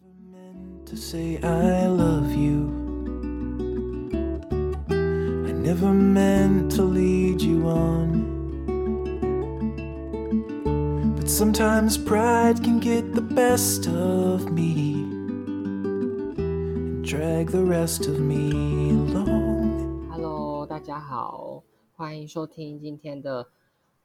Never meant to say I love you. I never meant to lead you on. But sometimes pride can get the best of me and drag the rest of me along. Hello，大家好，欢迎收听今天的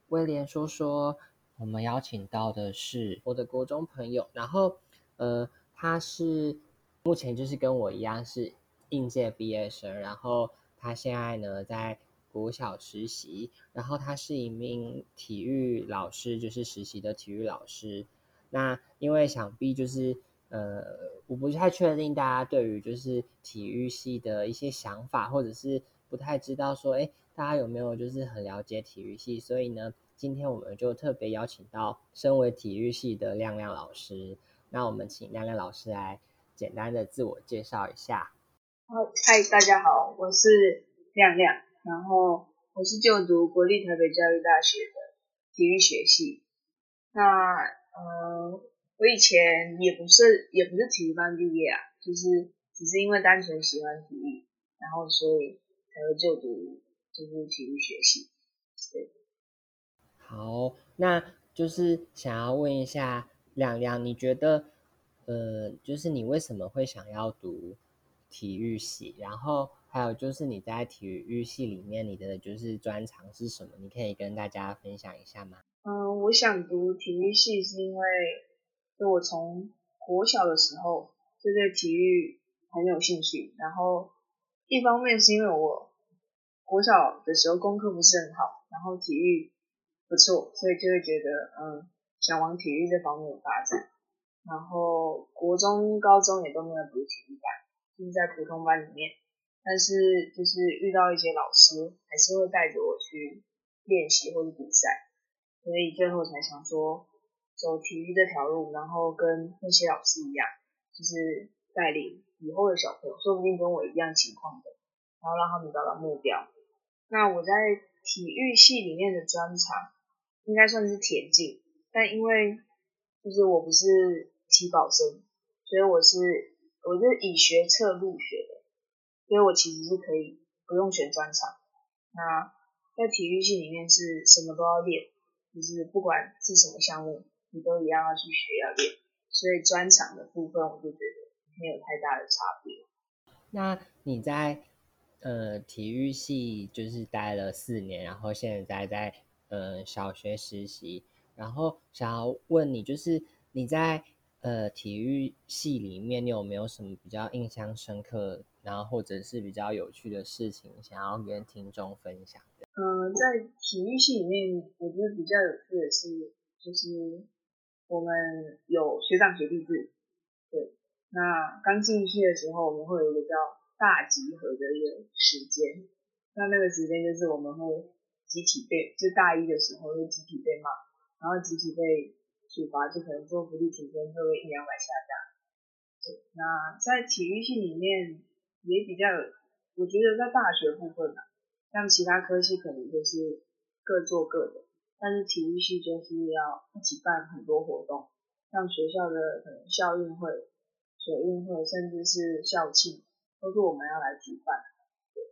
威廉说说。我们邀请到的是我的国中朋友，然后呃， 他是目前就是跟我一样是应届毕业生，然后他现在呢在国小实习，然后他是一名体育老师，就是实习的体育老师。那因为想必就是呃，我不太确定大家对于就是体育系的一些想法，或者是不太知道说，哎，大家有没有就是很了解体育系？所以呢，今天我们就特别邀请到身为体育系的亮亮老师。那我们请亮亮老师来简单的自我介绍一下。好，嗨，大家好，我是亮亮，然后我是就读国立台北教育大学的体育学系。那呃，我以前也不是也不是体育班毕业啊，就是只是因为单纯喜欢体育，然后所以才会就读就是体育学系。对，好，那就是想要问一下亮亮，你觉得呃，就是你为什么会想要读体育系？然后还有就是你在体育系里面，你的就是专长是什么？你可以跟大家分享一下吗？嗯，我想读体育系是因为，就我从国小的时候就对体育很有兴趣，然后一方面是因为我国小的时候功课不是很好，然后体育不错，所以就会觉得嗯想往体育这方面发展。然后国中、高中也都没有读体育班，就是在普通班里面，但是就是遇到一些老师，还是会带着我去练习或者比赛。所以最后才想说走体育这条路，然后跟那些老师一样，就是带领以后的小朋友，说不定跟我一样情况的，然后让他们找到目标。那我在体育系里面的专长应该算是田径，但因为就是我不是体保生，所以我是我是以学测入学的，所以我其实是可以不用选专长。那在体育系里面是什么都要练。就是不管是什么项目，你都一样要去学要练，所以专长的部分我就觉得没有太大的差别。那你在呃体育系就是待了四年，然后现在在呃小学实习，然后想要问你，就是你在呃体育系里面，你有没有什么比较印象深刻，然后或者是比较有趣的事情，想要跟听众分享？嗯，在体育系里面，我觉得比较有趣的是，就是我们有学长学弟制。对，那刚进去的时候，我们会有一个叫大集合的一个时间。那那个时间就是我们会集体被，就大一的时候会集体被骂，然后集体被处罚，就可能做福利提升会一两百下这样。那在体育系里面也比较，我觉得在大学部分呢。像其他科系可能就是各做各的，但是体育系就是要一起办很多活动，像学校的可能校运会、水运会，甚至是校庆，都是我们要来举办。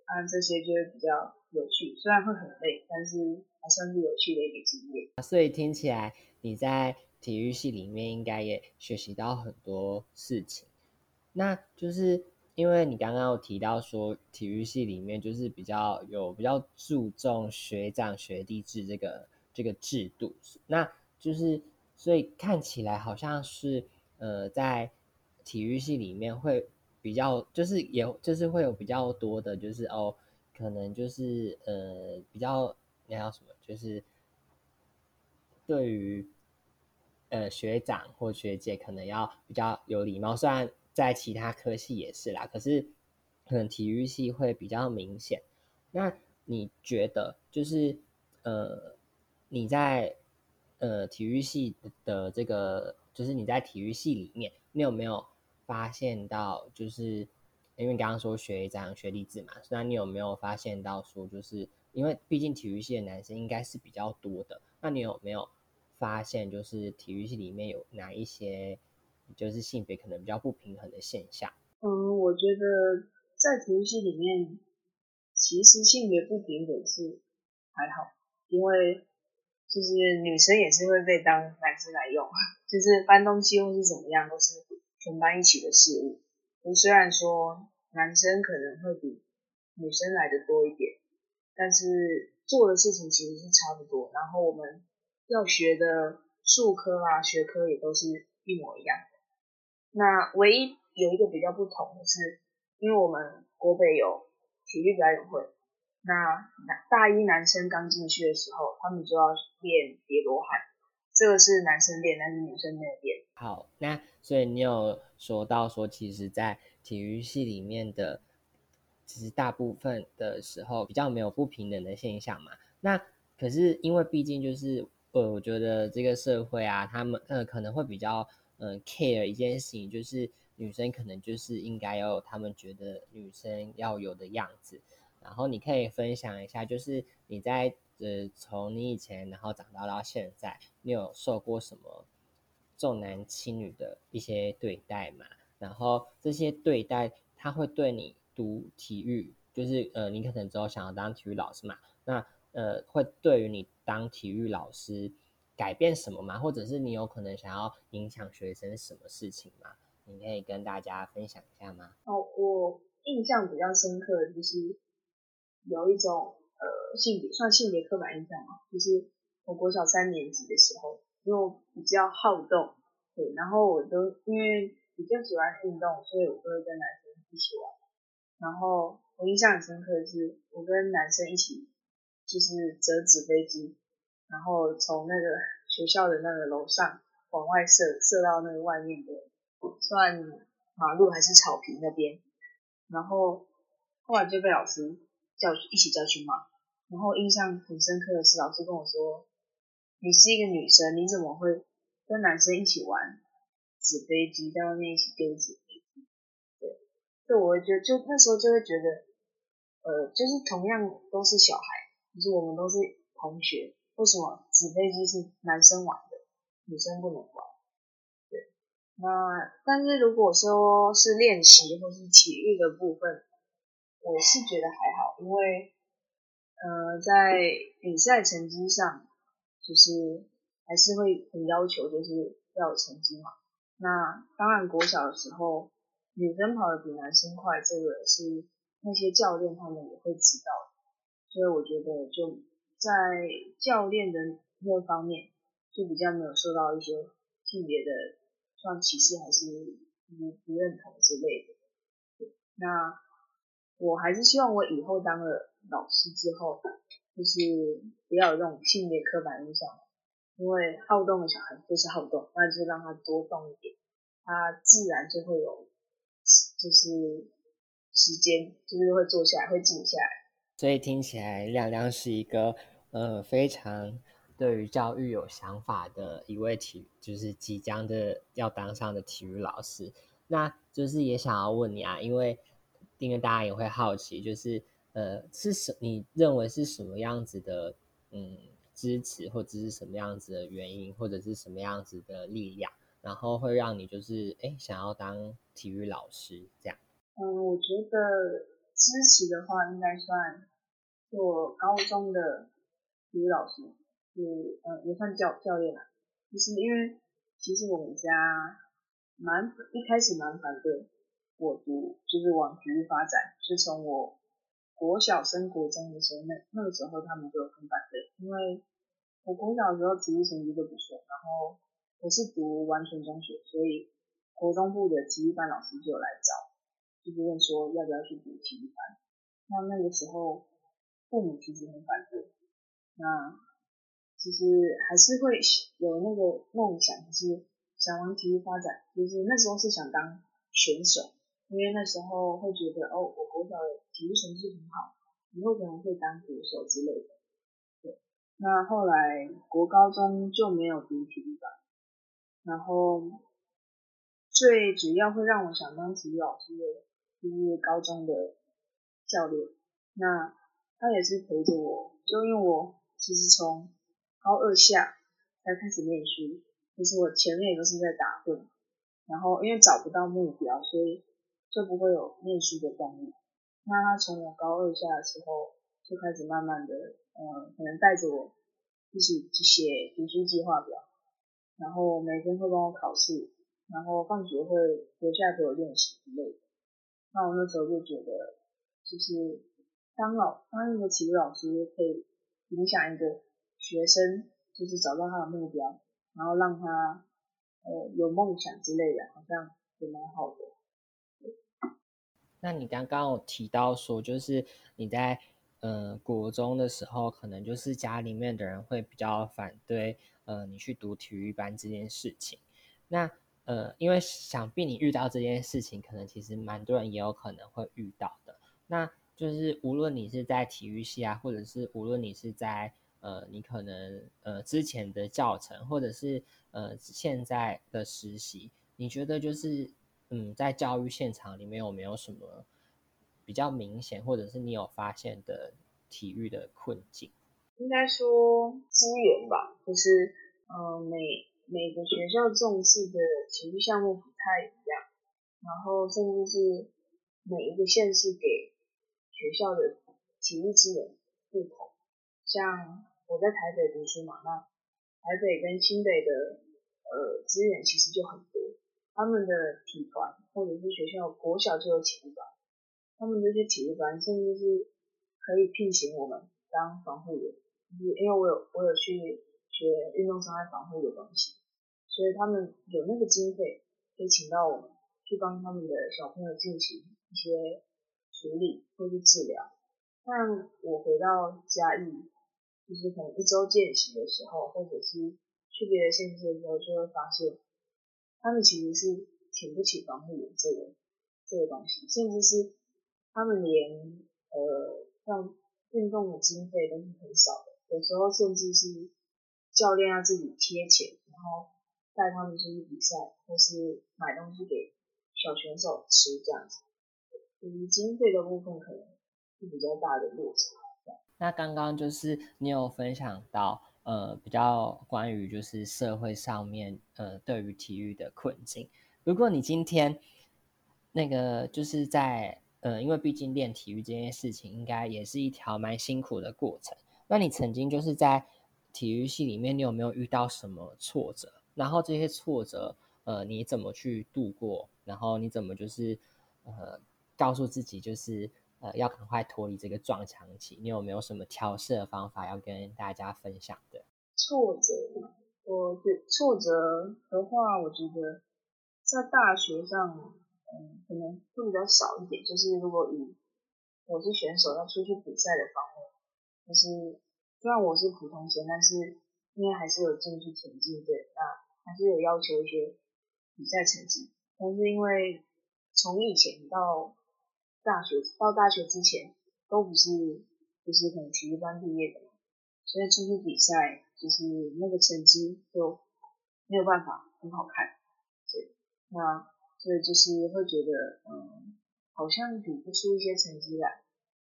啊这些就会比较有趣，虽然会很累，但是还算是有趣的一个经验。所以听起来你在体育系里面应该也学习到很多事情，那就是。因为你刚刚有提到说，体育系里面就是比较有比较注重学长学弟制这个这个制度，那就是所以看起来好像是呃在体育系里面会比较就是也就是会有比较多的，就是哦可能就是呃比较那叫什么，就是对于呃学长或学姐可能要比较有礼貌，虽然。在其他科系也是啦，可是可能体育系会比较明显。那你觉得就是呃你在呃体育系的这个，就是你在体育系里面，你有没有发现到，就是因为刚刚说学长学弟制嘛，那你有没有发现到说，就是因为毕竟体育系的男生应该是比较多的，那你有没有发现就是体育系里面有哪一些？就是性别可能比较不平衡的现象？嗯，我觉得在体育系里面，其实性别不平等是还好，因为就是女生也是会被当男生来用，就是搬东西或是怎么样，都是全班一起的事物。虽然说男生可能会比女生来的多一点，但是做的事情其实是差不多。然后我们要学的术科啊、学科也都是一模一样。那唯一有一个比较不同的是，因为我们国北有体育表演会，那大一男生刚进去的时候，他们就要练叠罗汉，这个是男生练，但是女生没有练。好，那所以你有说到说，其实，在体育系里面的，其实大部分的时候比较没有不平等的现象嘛。那可是因为毕竟就是呃，我觉得这个社会啊，他们呃可能会比较嗯 care 一件事情，就是女生可能就是应该要有他们觉得女生要有的样子。然后你可以分享一下，就是你在呃从你以前然后长大到现在，你有受过什么？重男轻女的一些对待嘛，然后这些对待，他会对你读体育，就是呃，你可能之后想要当体育老师嘛，那呃，会对于你当体育老师改变什么吗？或者是你有可能想要影响学生什么事情吗？你可以跟大家分享一下吗？哦，我印象比较深刻的就是有一种性别算性别刻板印象嘛，就是我国小三年级的时候。因为我比较好动，对，然后我都因为比较喜欢运动，所以我都会跟男生一起玩。然后我印象很深刻的是，我跟男生一起就是折纸飞机，然后从那个学校的那个楼上往外射，射到那个外面的算马路还是草坪那边。然后后来就被老师叫一起叫去骂。然后印象很深刻的是，老师跟我说。你是一个女生，你怎么会跟男生一起玩纸飞机，在外面一起丢纸飞机？对，就我会觉得，就那时候就会觉得，呃，就是同样都是小孩，就是我们都是同学，为什么纸飞机是男生玩的，女生不能玩？对，那但是如果说是练习或是体育的部分，我是觉得还好，因为呃，在比赛成绩上。就是还是会很要求，就是要有成绩嘛。那当然，国小的时候，女生跑的比男生快，这个是那些教练他们也会知道。所以我觉得就在教练的那方面，就比较没有受到一些性别的算歧视还是不不认同之类的。那我还是希望我以后当了老师之后。就是不要有这种性别刻板印象，因为好动的小孩就是好动，那就让他多动一点，他自然就会有，就是时间，就是会坐下来，会静下来。所以听起来亮亮是一个呃非常对于教育有想法的一位体，就是即将的要当上的体育老师。那就是也想要问你啊，因为因为大家也会好奇，就是。呃，是什？你认为是什么样子的？嗯，支持或者是什么样子的原因，或者是什么样子的力量，然后会让你就是哎想要当体育老师这样？嗯，我觉得支持的话，应该算做高中的体育老师，是嗯也算教教练啦。就是因为其实我们家蛮一开始蛮反对我读，就是往体育发展，是从我。国小升国中的时候，那那个时候他们就很反对，因为我国小的时候体育成绩都不错，然后我是读完全中学，所以国中部的体育班老师就来找，就是问说要不要去读体育班。那那个时候父母其实很反对，那其实还是会有那个梦想，就是想往体育发展，就是那时候是想当选手。因为那时候会觉得，哦，我国小体育成绩很好，以后可能会当鼓手之类的。对，那后来国高中就没有读体育班，然后最主要会让我想当体育老师的，就是高中的教练。那他也是陪着我，就因为我其实从高二下才开始念书，就是我前面也都是在打混。然后因为找不到目标，所以就不会有念书的动力。那他从我高二下的时候就开始慢慢的，嗯，可能带着我一起去写读书计划表，然后每天会帮我考试，然后放学会留下来给我练习之类的。那我那时候就觉得，就是当老当一个体育老师可以影响一个学生，就是找到他的目标，然后让他呃有梦想之类的，好像也蛮好的。那你刚刚有提到说，就是你在呃国中的时候，可能就是家里面的人会比较反对呃你去读体育班这件事情。那呃，因为想必你遇到这件事情，可能其实蛮多人也有可能会遇到的。那就是无论你是在体育系啊，或者是无论你是在呃你可能呃之前的教程，或者是呃现在的实习，你觉得就是。嗯，在教育现场里面有没有什么比较明显，或者是你有发现的体育的困境？应该说资源吧，就是呃每每个学校重视的体育项目不太一样，然后甚至是每一个县市给学校的体育资源不同。像我在台北读书嘛，那台北跟新北的呃资源其实就很。他们的体团或者是学校国小就有体育班，他们这些体育班甚至是可以聘请我们当防护员，就是因为我有我有去学运动伤害防护的东西，所以他们有那个经费可以请到我们去帮他们的小朋友进行一些处理或是治疗。但我回到嘉义，就是可能一周见习的时候，或者是去别的县市的时候，就会发现。他们其实是请不起防护员这个这个东西，甚至是他们连呃像运动的经费都是很少的，有时候甚至是教练要自己贴钱，然后带他们出去比赛，或是买东西给小选手吃这样子，就是经费的部分可能是比较大的落差。那刚刚就是你有分享到。呃，比较关于就是社会上面呃对于体育的困境。如果你今天那个就是在呃，因为毕竟练体育这件事情，应该也是一条蛮辛苦的过程。那你曾经就是在体育系里面，你有没有遇到什么挫折？然后这些挫折呃，你怎么去度过？然后你怎么就是呃告诉自己就是。呃，要赶快脱离这个撞墙期，你有没有什么调试的方法要跟大家分享的？挫折，我觉挫折的话，我觉得在大学上，嗯，可能会比较少一点。就是如果以我是选手要出去比赛的方面，就是虽然我是普通生，但是因为还是有进去田径队，那还是有要求一些比赛成绩。但是因为从以前到大学到大学之前都不是，就是可能体育班毕业的，所以出去比赛就是那个成绩就没有办法很好看，对，那所以就是会觉得，嗯，好像比不出一些成绩来，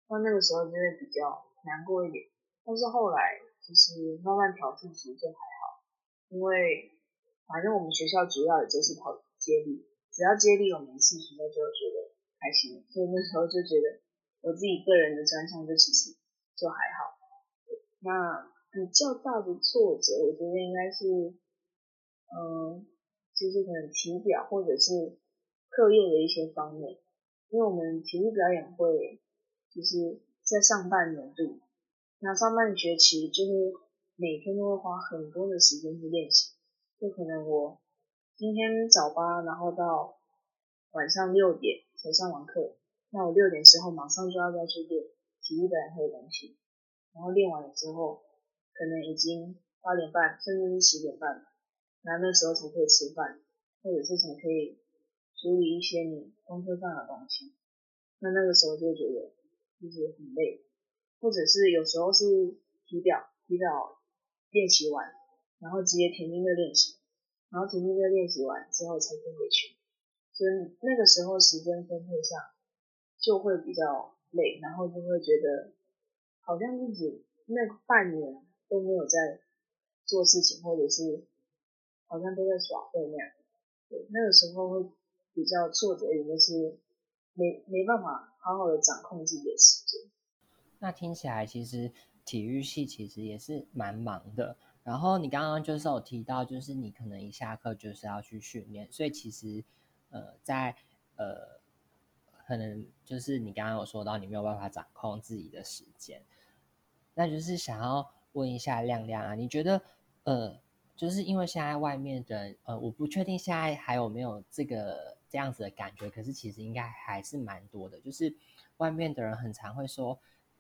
那那个时候就会比较难过一点。但是后来就是慢慢调试，其实就还好，因为反正我们学校主要也就是跑接力，只要接力有名次，学校就觉得。开心，所以那时候就觉得我自己个人的专项就其实就还好。那比较大的挫折，我觉得应该是，嗯，就是可能体表或者是课业的一些方面，因为我们体育表演会就是在上半年度，那上半学期就是每天都会花很多的时间去练习，就可能我今天早八，然后到晚上六点。才上完课，那我六点之后马上就要再去练体育表演会的东西，然后练完了之后，可能已经八点半甚至是十点半了，那那时候才可以吃饭，或者是才可以处理一些你功课上的东西，那那个时候就觉得就是很累，或者是有时候是体表体表练习完，然后直接田径队练习，然后田径队练习完之后才可以回去。所以那个时候时间分配上就会比较累，然后就会觉得好像自己那半年都没有在做事情，或者是好像都在耍废那样。对，那个时候会比较挫折，也就是没没办法好好的掌控自己的时间。那听起来其实体育系其实也是蛮忙的。然后你刚刚就是有提到，就是你可能一下课就是要去训练，所以其实呃在呃可能就是你刚刚有说到你没有办法掌控自己的时间，那就是想要问一下亮亮啊，你觉得呃就是因为现在外面的呃我不确定现在还有没有这个这样子的感觉，可是其实应该还是蛮多的，就是外面的人很常会说。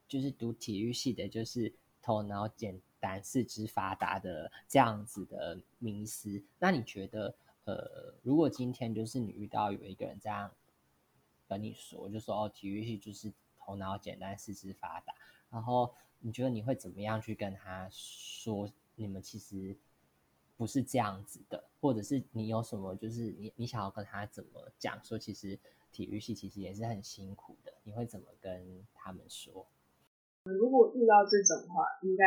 就是读体育系的，就是头脑简单、四肢发达的这样子的迷思。那你觉得，呃，如果今天就是你遇到有一个人这样跟你说，就说哦，体育系就是头脑简单、四肢发达，然后你觉得你会怎么样去跟他说？你们其实不是这样子的，或者是你有什么就是你你想要跟他怎么讲？说其实体育系其实也是很辛苦的，你会怎么跟他们说？如果遇到这种话，应该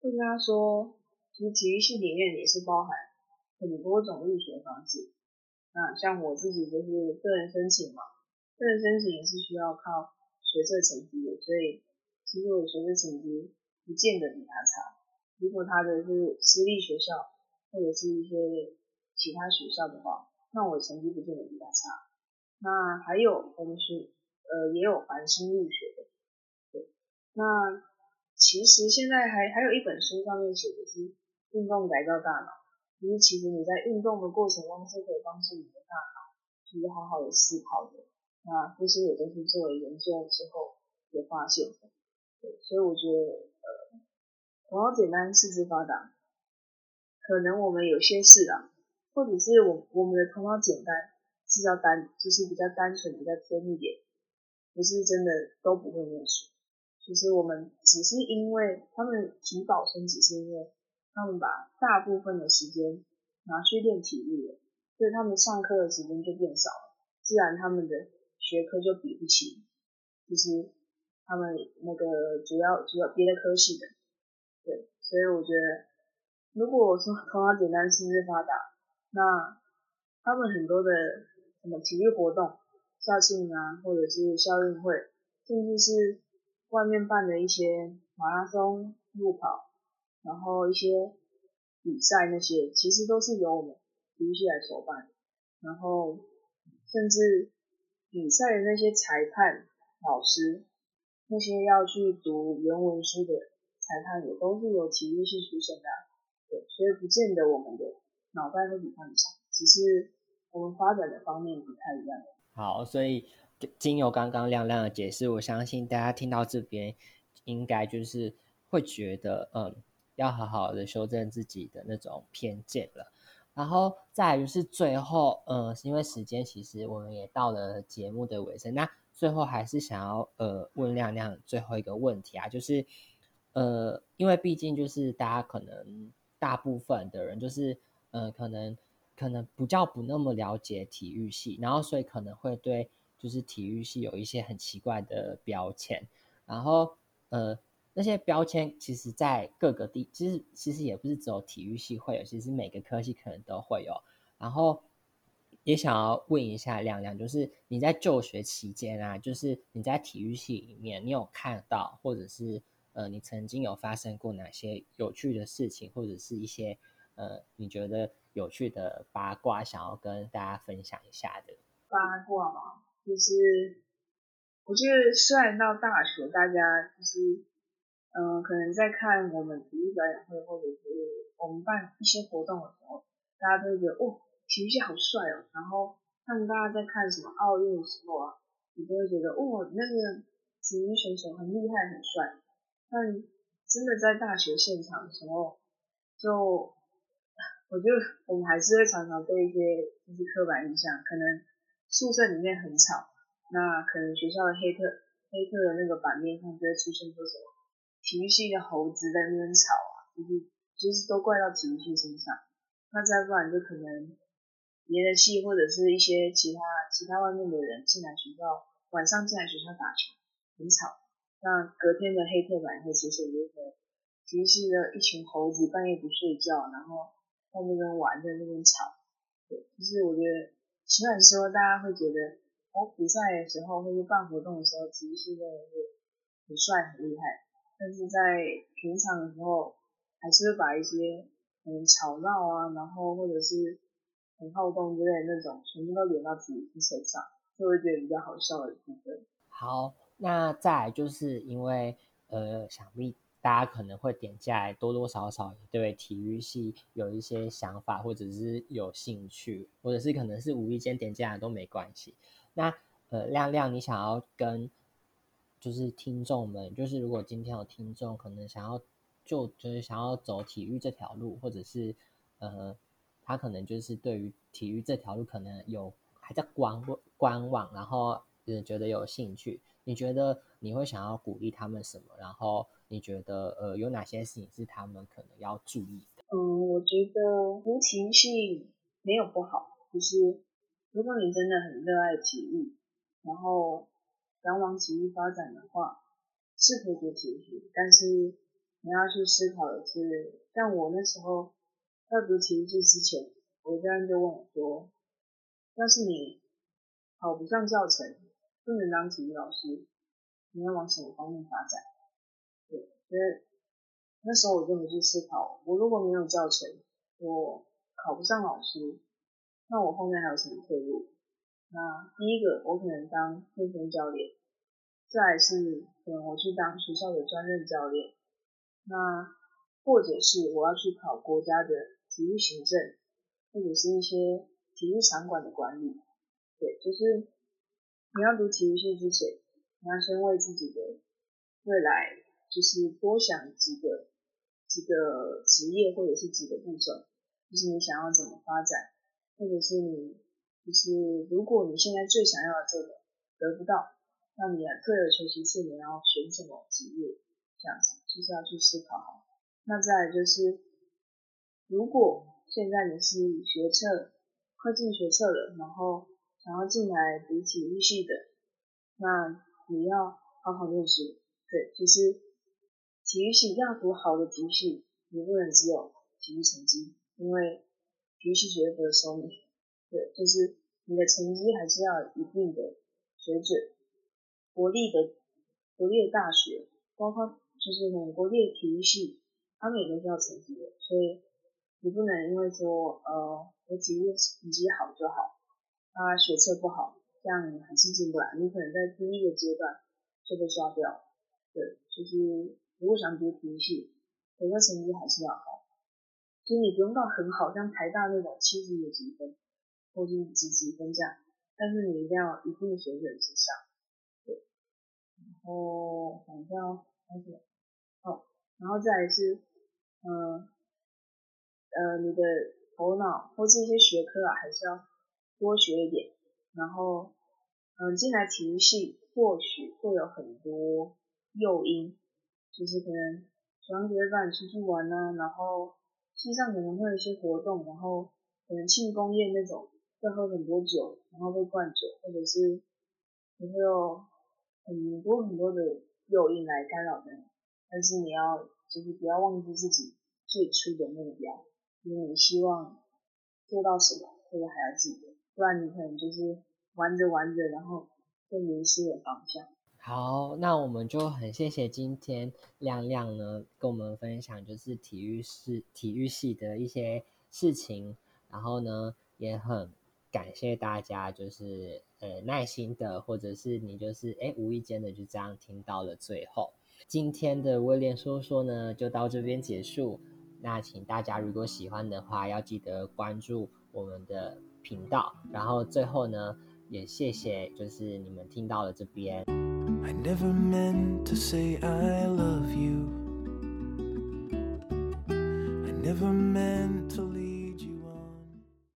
会跟他说，其实体育系里面也是包含很多种入学方式。那像我自己就是个人申请嘛，个人申请也是需要靠学测成绩的，所以其实我学测成绩不见得比他差。如果他的是私立学校或者是一些其他学校的话，那我成绩不见得比他差。那还有我们是呃也有繁星入学的。对那其实现在还还有一本书上面写的是运动改造大脑，就是其实你在运动的过程中是可以帮助你的大脑，就是好好的思考的。那这些也都是做了研究之后也发现的。对，所以我觉得呃，头脑简单四肢发达，可能我们有些事啊，或者是我我们的头脑简单是较单，就是比较单纯比较偏一点，不是真的都不会念书。其实我们只是因为他们提早生只是因为他们把大部分的时间拿去练体育了，所以他们上课的时间就变少了，自然他们的学科就比不起，就是他们那个主要主要别的科系的，对，所以我觉得如果说头脑简单四肢发达，那他们很多的什么体育活动，校庆啊，或者是校运会，甚至是外面办的一些马拉松、路跑，然后一些比赛那些，其实都是由我们体育系来筹办。然后甚至比赛的那些裁判、老师，那些要去读原文书的裁判，也都是由体育系出身的。对，所以不见得我们的脑袋会比他们强，只是我们发展的方面不太一样。好，所以。经由刚刚亮亮的解释，我相信大家听到这边，应该就是会觉得，嗯，要好好的修正自己的那种偏见了。然后再于是最后，嗯，因为时间其实我们也到了节目的尾声，那最后还是想要呃问亮亮最后一个问题啊，就是呃，因为毕竟就是大家可能大部分的人就是，呃，可能可能不叫不那么了解体育系，然后所以可能会对。就是体育系有一些很奇怪的标签，然后呃那些标签其实，在各个地其实其实也不是只有体育系会有，其实每个科系可能都会有。然后也想要问一下亮亮，就是你在就学期间啊，就是你在体育系里面，你有看到或者是呃你曾经有发生过哪些有趣的事情，或者是一些呃你觉得有趣的八卦，想要跟大家分享一下的八卦吗？就是，我觉得虽然到大学，大家就是，嗯，可能在看我们体育表演会，或者是我们办一些活动的时候，大家都会觉得，哦，体育系好帅哦。然后看大家在看什么奥运的时候啊，你就会觉得，哦，那个体育选手很厉害，很帅。但真的在大学现场的时候，就我觉得我们还是会常常被一些就是刻板印象，可能。宿舍里面很吵，那可能学校的黑特黑特的那个版面上就会出现说什么体育系的猴子在那边吵啊，就是就是都怪到体育系身上。那再不然就可能别的系或者是一些其他其他外面的人进来学校，晚上进来学校打球很吵，那隔天的黑特版会出现一个体育系的一群猴子半夜不睡觉，然后在那边玩在那边吵。对，就是我觉得，虽然说大家会觉得，哦，比赛的时候或者办活动的时候，体育系真的是很帅很厉害，但是在平常的时候，还是会把一些很吵闹啊，然后或者是很好动之类的那种，全部都连到自己身上，就会觉得比较好笑的部分。好，那再来就是因为呃，想必大家可能会点进来，多多少少对体育系有一些想法，或者是有兴趣，或者是可能是无意间点进来都没关系。那呃，亮亮，你想要跟就是听众们，就是如果今天有听众可能想要就就是想要走体育这条路，或者是呃，他可能就是对于体育这条路可能有还在观观望，然后。是觉得有兴趣，你觉得你会想要鼓励他们什么？然后你觉得呃有哪些事情是他们可能要注意的？嗯，我觉得无情绪没有不好，就是如果你真的很热爱体育，然后想往体育发展的话，是可以读体育。但是你要去思考的是，像我那时候要读体育之前，我家人就问我说，要是你考不上教程。不能当体育老师，你要往什么方面发展？对，所以那时候我就回去思考，我如果没有教程，我考不上老师，那我后面还有什么退路？那第一个，我可能当健身教练，再是可能我去当学校的专任教练，那或者是我要去考国家的体育行政，或者是一些体育场馆的管理，对，就是。你要读体育系之前，你要先为自己的未来，就是多想几个几个职业或者是几个步骤，就是你想要怎么发展，或者是你就是如果你现在最想要的这个得不到，那你退而求其次，你要选什么职业？这样子就是要去思考好。那再来就是，如果现在你是学测，快进学测了，然后。想要进来读体育系的，那你要好好练习。对，其实体育系要读好的体育系，你不能只有体育成绩，因为体育系绝对不会收你。对，就是你的成绩还是要一定的水准。国立的国立的大学，包括就是那种国立的体育系，他们也都是要成绩的，所以你不能因为说呃我体育成绩好就好。他学测不好，这样你还是进不来。你可能在第一个阶段就被刷掉。对，就是如果想读体育系，学测成绩还是要好。所以你不用到很好，像台大那种七十几分，或是几几分这样，但是你一定要一定水准之上。对，然后想一下哦，还有什么？哦，然后再来是，嗯，呃，你的头脑或是一些学科啊，还是要。多学一点，然后，嗯，进来体育系或许会有很多诱因，就是可能同学带你出去玩啊，然后系上可能会有一些活动，然后可能庆功宴那种会喝很多酒，然后被灌酒，或者是你会有很多很多的诱因来干扰你，但是你要就是不要忘记自己最初的目标，因为你希望做到什么，这个还要记得。不然你可能就是玩着玩着，然后就迷失了方向。好，那我们就很谢谢今天亮亮呢，跟我们分享就是体育系体育系的一些事情。然后呢，也很感谢大家，就是呃耐心的，或者是你就是哎无意间的就这样听到了最后。今天的威廉说说呢，就到这边结束。那请大家如果喜欢的话，要记得关注我们的。频道，然后最后呢，也谢谢，就是你们听到了这边。I never meant to say I love you. I never meant to